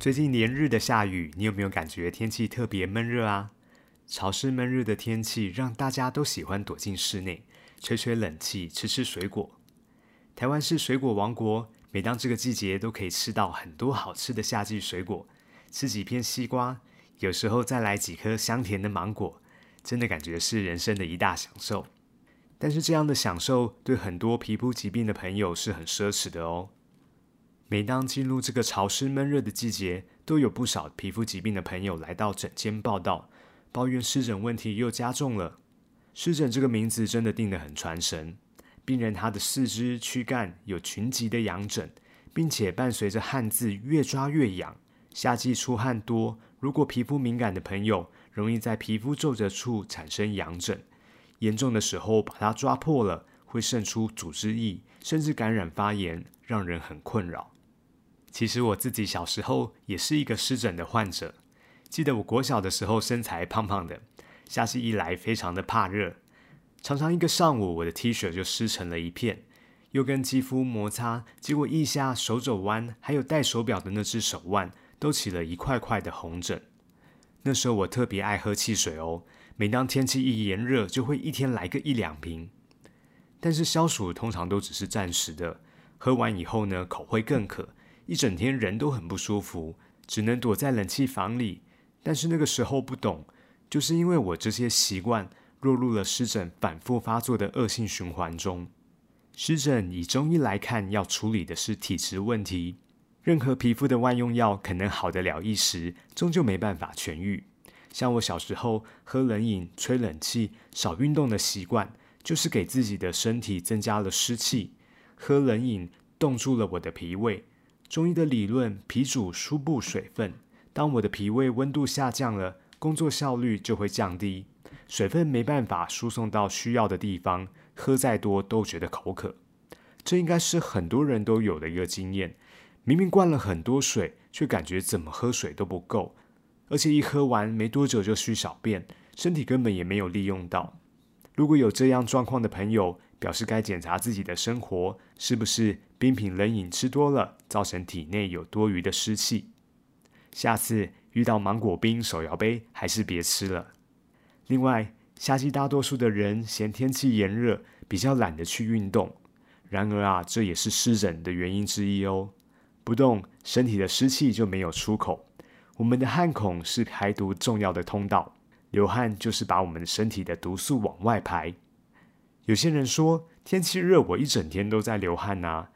最近连日的下雨，你有没有感觉天气特别闷热啊？潮湿闷热的天气让大家都喜欢躲进室内，吹吹冷气，吃吃水果。台湾是水果王国，每当这个季节都可以吃到很多好吃的夏季水果，吃几片西瓜，有时候再来几颗香甜的芒果，真的感觉是人生的一大享受。但是这样的享受对很多皮肤疾病的朋友是很奢侈的哦。每当进入这个潮湿闷热的季节，都有不少皮肤疾病的朋友来到诊间报道，抱怨湿疹问题又加重了。湿疹这个名字真的定得很传神，病人他的四肢躯干有群集的痒疹，并且伴随着汗渍越抓越痒。夏季出汗多，如果皮肤敏感的朋友，容易在皮肤皱褶处产生痒疹，严重的时候把它抓破了，会渗出组织液，甚至感染发炎，让人很困扰。其实我自己小时候也是一个湿疹的患者。记得我国小的时候身材胖胖的，夏季一来非常的怕热，常常一个上午我的 T 恤就湿成了一片，又跟肌肤摩擦，结果腋下、手肘弯，还有戴手表的那只手腕都起了一块块的红疹。那时候我特别爱喝汽水哦，每当天气一炎热，就会一天来个一两瓶。但是消暑通常都只是暂时的，喝完以后呢，口会更渴。一整天人都很不舒服，只能躲在冷气房里。但是那个时候不懂，就是因为我这些习惯，落入了湿疹反复发作的恶性循环中。湿疹以中医来看，要处理的是体质问题。任何皮肤的外用药可能好得了一时，终究没办法痊愈。像我小时候喝冷饮、吹冷气、少运动的习惯，就是给自己的身体增加了湿气。喝冷饮冻住了我的脾胃。中医的理论，脾主输布水分。当我的脾胃温度下降了，工作效率就会降低，水分没办法输送到需要的地方，喝再多都觉得口渴。这应该是很多人都有的一个经验。明明灌了很多水，却感觉怎么喝水都不够，而且一喝完没多久就需小便，身体根本也没有利用到。如果有这样状况的朋友，表示该检查自己的生活是不是冰品冷饮吃多了，造成体内有多余的湿气。下次遇到芒果冰、手摇杯，还是别吃了。另外，夏季大多数的人嫌天气炎热，比较懒得去运动。然而啊，这也是湿疹的原因之一哦。不动，身体的湿气就没有出口。我们的汗孔是排毒重要的通道。流汗就是把我们身体的毒素往外排。有些人说天气热，我一整天都在流汗呐。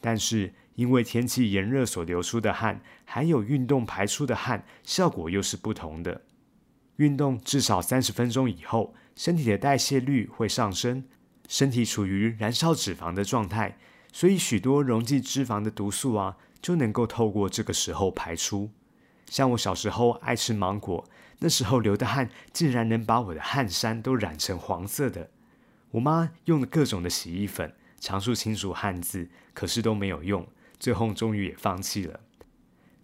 但是因为天气炎热所流出的汗，还有运动排出的汗，效果又是不同的。运动至少三十分钟以后，身体的代谢率会上升，身体处于燃烧脂肪的状态，所以许多溶剂脂肪的毒素啊，就能够透过这个时候排出。像我小时候爱吃芒果。那时候流的汗竟然能把我的汗衫都染成黄色的。我妈用了各种的洗衣粉，常数清除汗渍，可是都没有用。最后终于也放弃了。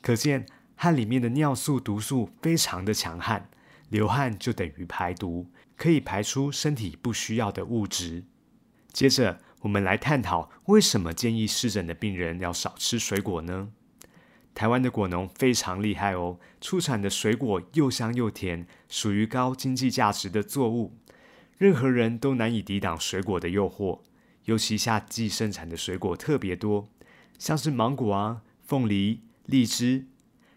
可见汗里面的尿素毒素非常的强悍，流汗就等于排毒，可以排出身体不需要的物质。接着我们来探讨为什么建议湿疹的病人要少吃水果呢？台湾的果农非常厉害哦，出产的水果又香又甜，属于高经济价值的作物，任何人都难以抵挡水果的诱惑。尤其夏季生产的水果特别多，像是芒果啊、凤梨、荔枝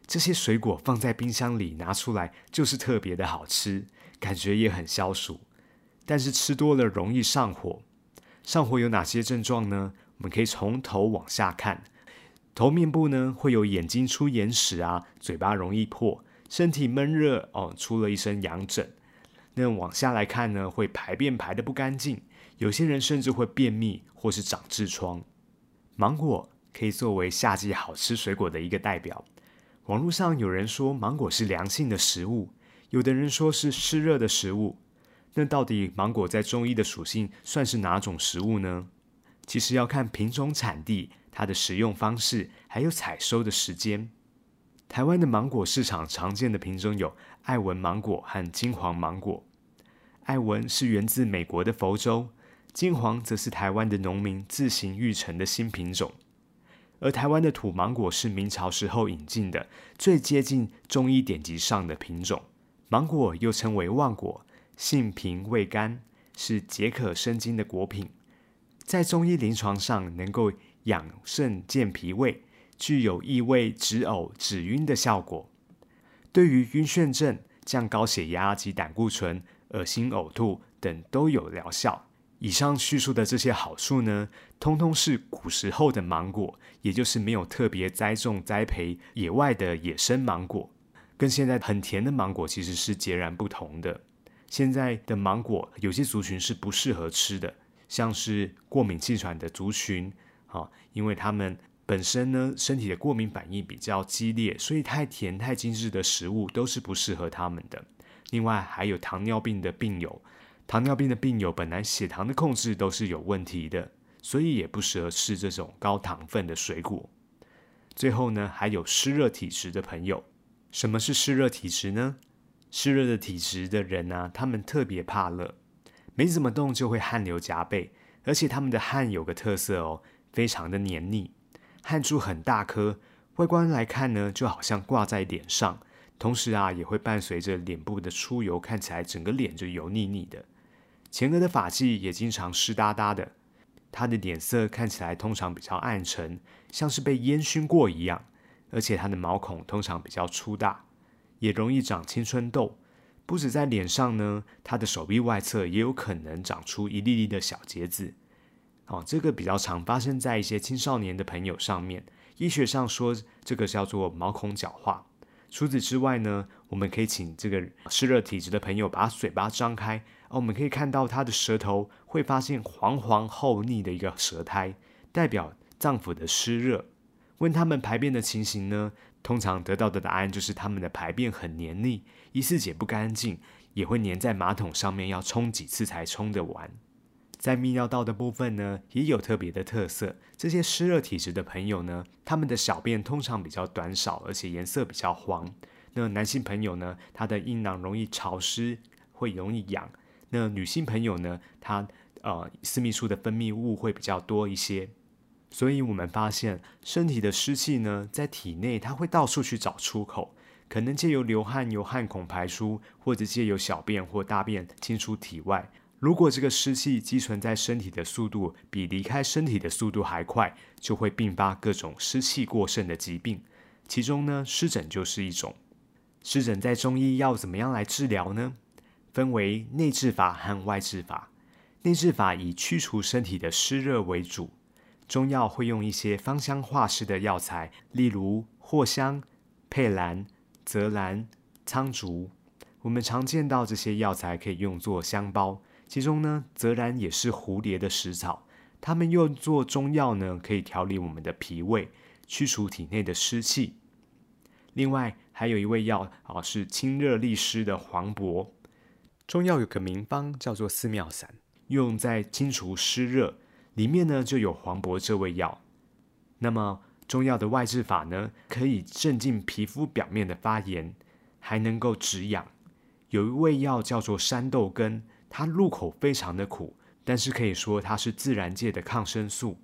这些水果放在冰箱里拿出来就是特别的好吃，感觉也很消暑。但是吃多了容易上火，上火有哪些症状呢？我们可以从头往下看。头面部呢会有眼睛出眼屎啊，嘴巴容易破，身体闷热哦，出了一身痒疹。那往下来看呢，会排便排的不干净，有些人甚至会便秘或是长痔疮。芒果可以作为夏季好吃水果的一个代表。网络上有人说芒果是凉性的食物，有的人说是湿热的食物。那到底芒果在中医的属性算是哪种食物呢？其实要看品种、产地、它的食用方式，还有采收的时间。台湾的芒果市场常见的品种有爱文芒果和金黄芒果。爱文是源自美国的佛州，金黄则是台湾的农民自行育成的新品种。而台湾的土芒果是明朝时候引进的，最接近中医典籍上的品种。芒果又称为旺果，性平味甘，是解渴生津的果品，在中医临床上能够养肾健脾胃，具有益胃止呕止晕的效果。对于晕眩症、降高血压及胆固醇、恶心呕吐等都有疗效。以上叙述的这些好处呢，通通是古时候的芒果，也就是没有特别栽种栽培野外的野生芒果，跟现在很甜的芒果其实是截然不同的。现在的芒果有些族群是不适合吃的，像是过敏气喘的族群，啊，因为他们本身呢身体的过敏反应比较激烈，所以太甜太精致的食物都是不适合他们的。另外还有糖尿病的病友。糖尿病的病友本来血糖的控制都是有问题的，所以也不适合吃这种高糖分的水果。最后呢，还有湿热体质的朋友。什么是湿热体质呢？湿热的体质的人呢，他们特别怕热，没怎么动就会汗流浃背，而且他们的汗有个特色哦，非常的黏腻，汗珠很大颗，外观来看呢，就好像挂在脸上，同时啊，也会伴随着脸部的出油，看起来整个脸就油腻腻的。前额的发际也经常湿哒哒的，他的脸色看起来通常比较暗沉，像是被烟熏过一样，而且他的毛孔通常比较粗大，也容易长青春痘。不止在脸上呢，他的手臂外侧也有可能长出一粒粒的小结子。哦，这个比较常发生在一些青少年的朋友上面。医学上说，这个叫做毛孔角化。除此之外呢，我们可以请这个湿热体质的朋友把嘴巴张开。哦，我们可以看到他的舌头会发现黄黄厚腻的一个舌苔，代表脏腑的湿热。问他们排便的情形呢，通常得到的答案就是他们的排便很黏腻，一次解不干净，也会粘在马桶上面，要冲几次才冲得完。在泌尿道的部分呢，也有特别的特色。这些湿热体质的朋友呢，他们的小便通常比较短少，而且颜色比较黄。那男性朋友呢，他的阴囊容易潮湿，会容易痒。那女性朋友呢，她呃私密处的分泌物会比较多一些，所以我们发现身体的湿气呢，在体内它会到处去找出口，可能借由流汗由汗孔排出，或者借由小便或大便进出体外。如果这个湿气积存在身体的速度比离开身体的速度还快，就会并发各种湿气过剩的疾病，其中呢湿疹就是一种。湿疹在中医要怎么样来治疗呢？分为内治法和外治法。内治法以驱除身体的湿热为主，中药会用一些芳香化湿的药材，例如藿香、佩兰、泽兰、苍竹。我们常见到这些药材可以用作香包，其中呢，泽兰也是蝴蝶的食草，它们用作中药呢，可以调理我们的脾胃，驱除体内的湿气。另外还有一味药啊，是清热利湿的黄柏。中药有个名方叫做四妙散，用在清除湿热，里面呢就有黄柏这味药。那么中药的外治法呢，可以镇静皮肤表面的发炎，还能够止痒。有一味药叫做山豆根，它入口非常的苦，但是可以说它是自然界的抗生素。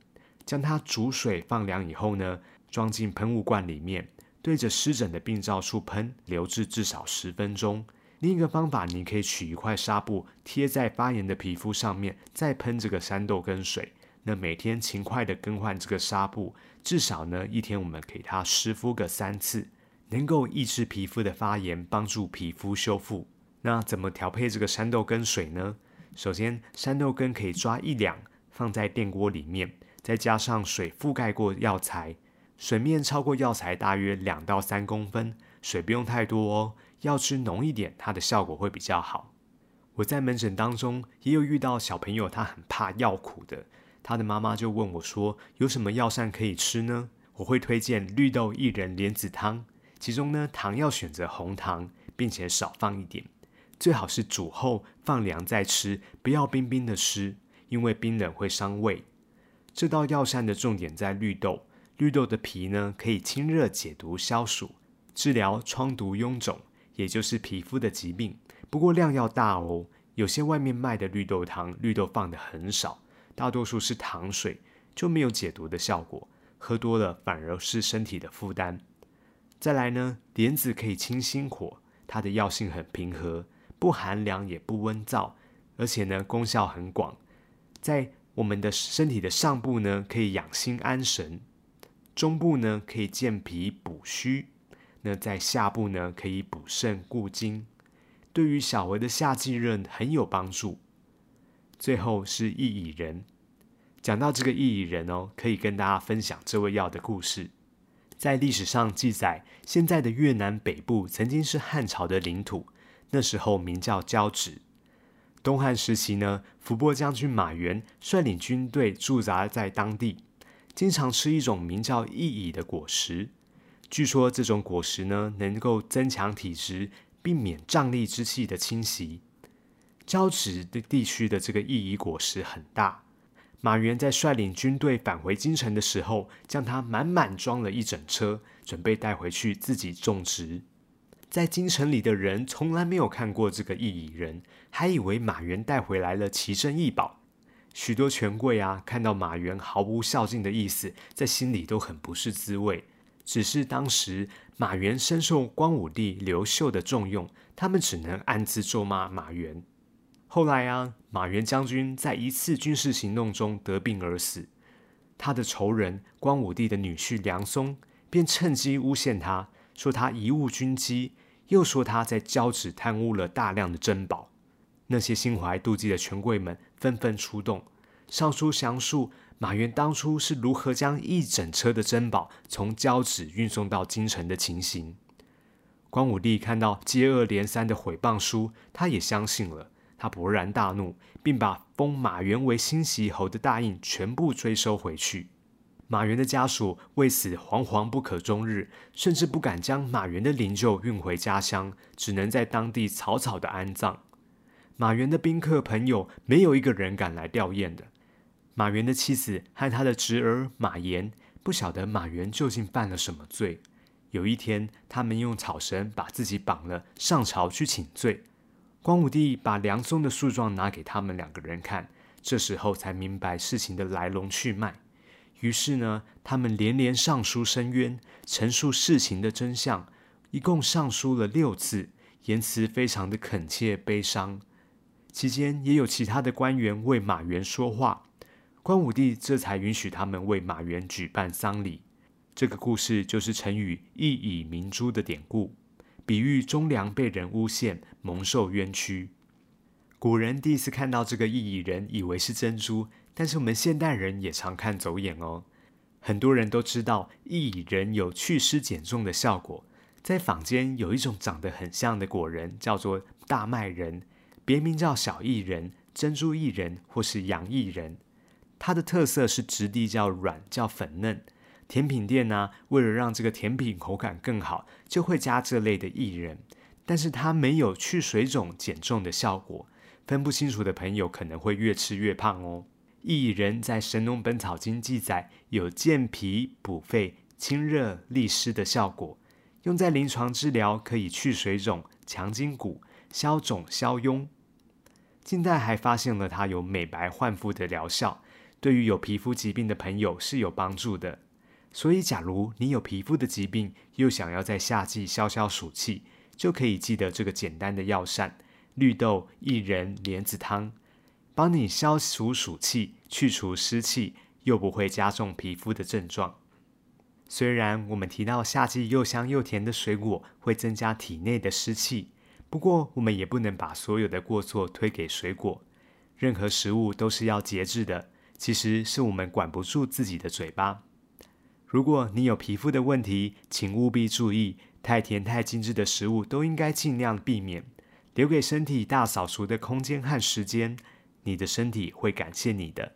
将它煮水放凉以后呢，装进喷雾罐里面，对着湿疹的病灶处喷，留置至少十分钟。另一个方法，你可以取一块纱布贴在发炎的皮肤上面，再喷这个山豆根水。那每天勤快的更换这个纱布，至少呢一天我们给它湿敷个三次，能够抑制皮肤的发炎，帮助皮肤修复。那怎么调配这个山豆根水呢？首先，山豆根可以抓一两，放在电锅里面，再加上水覆盖过药材，水面超过药材大约两到三公分，水不用太多哦。要吃浓一点，它的效果会比较好。我在门诊当中也有遇到小朋友，他很怕药苦的，他的妈妈就问我说：“有什么药膳可以吃呢？”我会推荐绿豆薏仁莲子汤，其中呢糖要选择红糖，并且少放一点，最好是煮后放凉再吃，不要冰冰的吃，因为冰冷会伤胃。这道药膳的重点在绿豆，绿豆的皮呢可以清热解毒消暑，治疗疮毒臃肿，也就是皮肤的疾病。不过量要大哦，有些外面卖的绿豆汤，绿豆放的很少，大多数是糖水，就没有解毒的效果。喝多了反而是身体的负担。再来呢，莲子可以清心火，它的药性很平和，不寒凉也不温燥，而且呢功效很广。在我们的身体的上部呢，可以养心安神；中部呢可以健脾补虚；那在下部呢可以补肾固精，对于小儿的夏季热很有帮助。最后是薏苡仁。讲到这个薏苡仁哦，可以跟大家分享这味药的故事。在历史上记载，现在的越南北部曾经是汉朝的领土，那时候名叫交趾。东汉时期呢，伏波将军马援率领军队驻扎在当地，经常吃一种名叫薏苡的果实。据说这种果实呢，能够增强体质，避免瘴疠之气的侵袭。交趾的地区的这个薏苡果实很大。马援在率领军队返回京城的时候，将它满满装了一整车，准备带回去自己种植。在京城里的人从来没有看过这个异蚁人，还以为马援带回来了奇珍异宝。许多权贵啊，看到马援毫无孝敬的意思，在心里都很不是滋味。只是当时马援深受光武帝刘秀的重用，他们只能暗自咒骂马援。后来啊，马援将军在一次军事行动中得病而死，他的仇人光武帝的女婿梁松便趁机诬陷他，说他贻误军机，又说他在交趾贪污了大量的珍宝。那些心怀妒忌的权贵们纷纷出动，上书详述马援当初是如何将一整车的珍宝从交趾运送到京城的情形。光武帝看到接二连三的毁谤书，他也相信了。他勃然大怒，并把封马援为新袭侯的大印全部追收回去。马援的家属为此惶惶不可终日，甚至不敢将马援的灵柩运回家乡，只能在当地草草的安葬。马援的宾客朋友没有一个人敢来吊唁的。马援的妻子和他的侄儿马岩不晓得马援究竟犯了什么罪。有一天，他们用草绳把自己绑了，上朝去请罪。光武帝把梁松的诉状拿给他们两个人看，这时候才明白事情的来龙去脉。于是呢，他们连连上书申冤，陈述事情的真相，一共上书了六次，言辞非常的恳切悲伤。期间也有其他的官员为马援说话，光武帝这才允许他们为马援举办丧礼。这个故事就是成语“一以明珠”的典故。比喻忠良被人诬陷，蒙受冤屈。古人第一次看到这个异人，以为是珍珠，但是我们现代人也常看走眼哦。很多人都知道异人有祛湿减重的效果，在坊间有一种长得很像的果仁，叫做大麦仁，别名叫小薏仁、珍珠薏仁或是洋薏仁。它的特色是质地较软、较粉嫩。甜品店呢，为了让这个甜品口感更好，就会加这类的薏仁，但是它没有去水肿减重的效果。分不清楚的朋友可能会越吃越胖哦。薏仁在《神农本草经》记载有健脾补肺、清热利湿的效果，用在临床治疗可以去水肿、强筋骨、消肿消痈。近代还发现了它有美白焕肤的疗效，对于有皮肤疾病的朋友是有帮助的。所以，假如你有皮肤的疾病，又想要在夏季消消暑气，就可以记得这个简单的药膳——绿豆薏仁莲子汤，帮你消除暑气、去除湿气，又不会加重皮肤的症状。虽然我们提到夏季又香又甜的水果会增加体内的湿气，不过我们也不能把所有的过错推给水果。任何食物都是要节制的，其实是我们管不住自己的嘴巴。如果你有皮肤的问题，请务必注意，太甜太精致的食物都应该尽量避免，留给身体大扫除的空间和时间，你的身体会感谢你的。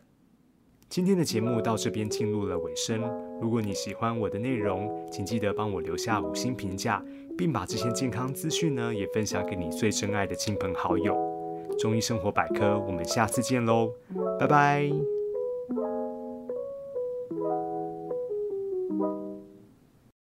今天的节目到这边进入了尾声。如果你喜欢我的内容，请记得帮我留下五星评价，并把这些健康资讯呢也分享给你最珍爱的亲朋好友。中医生活百科，我们下次见喽，拜拜。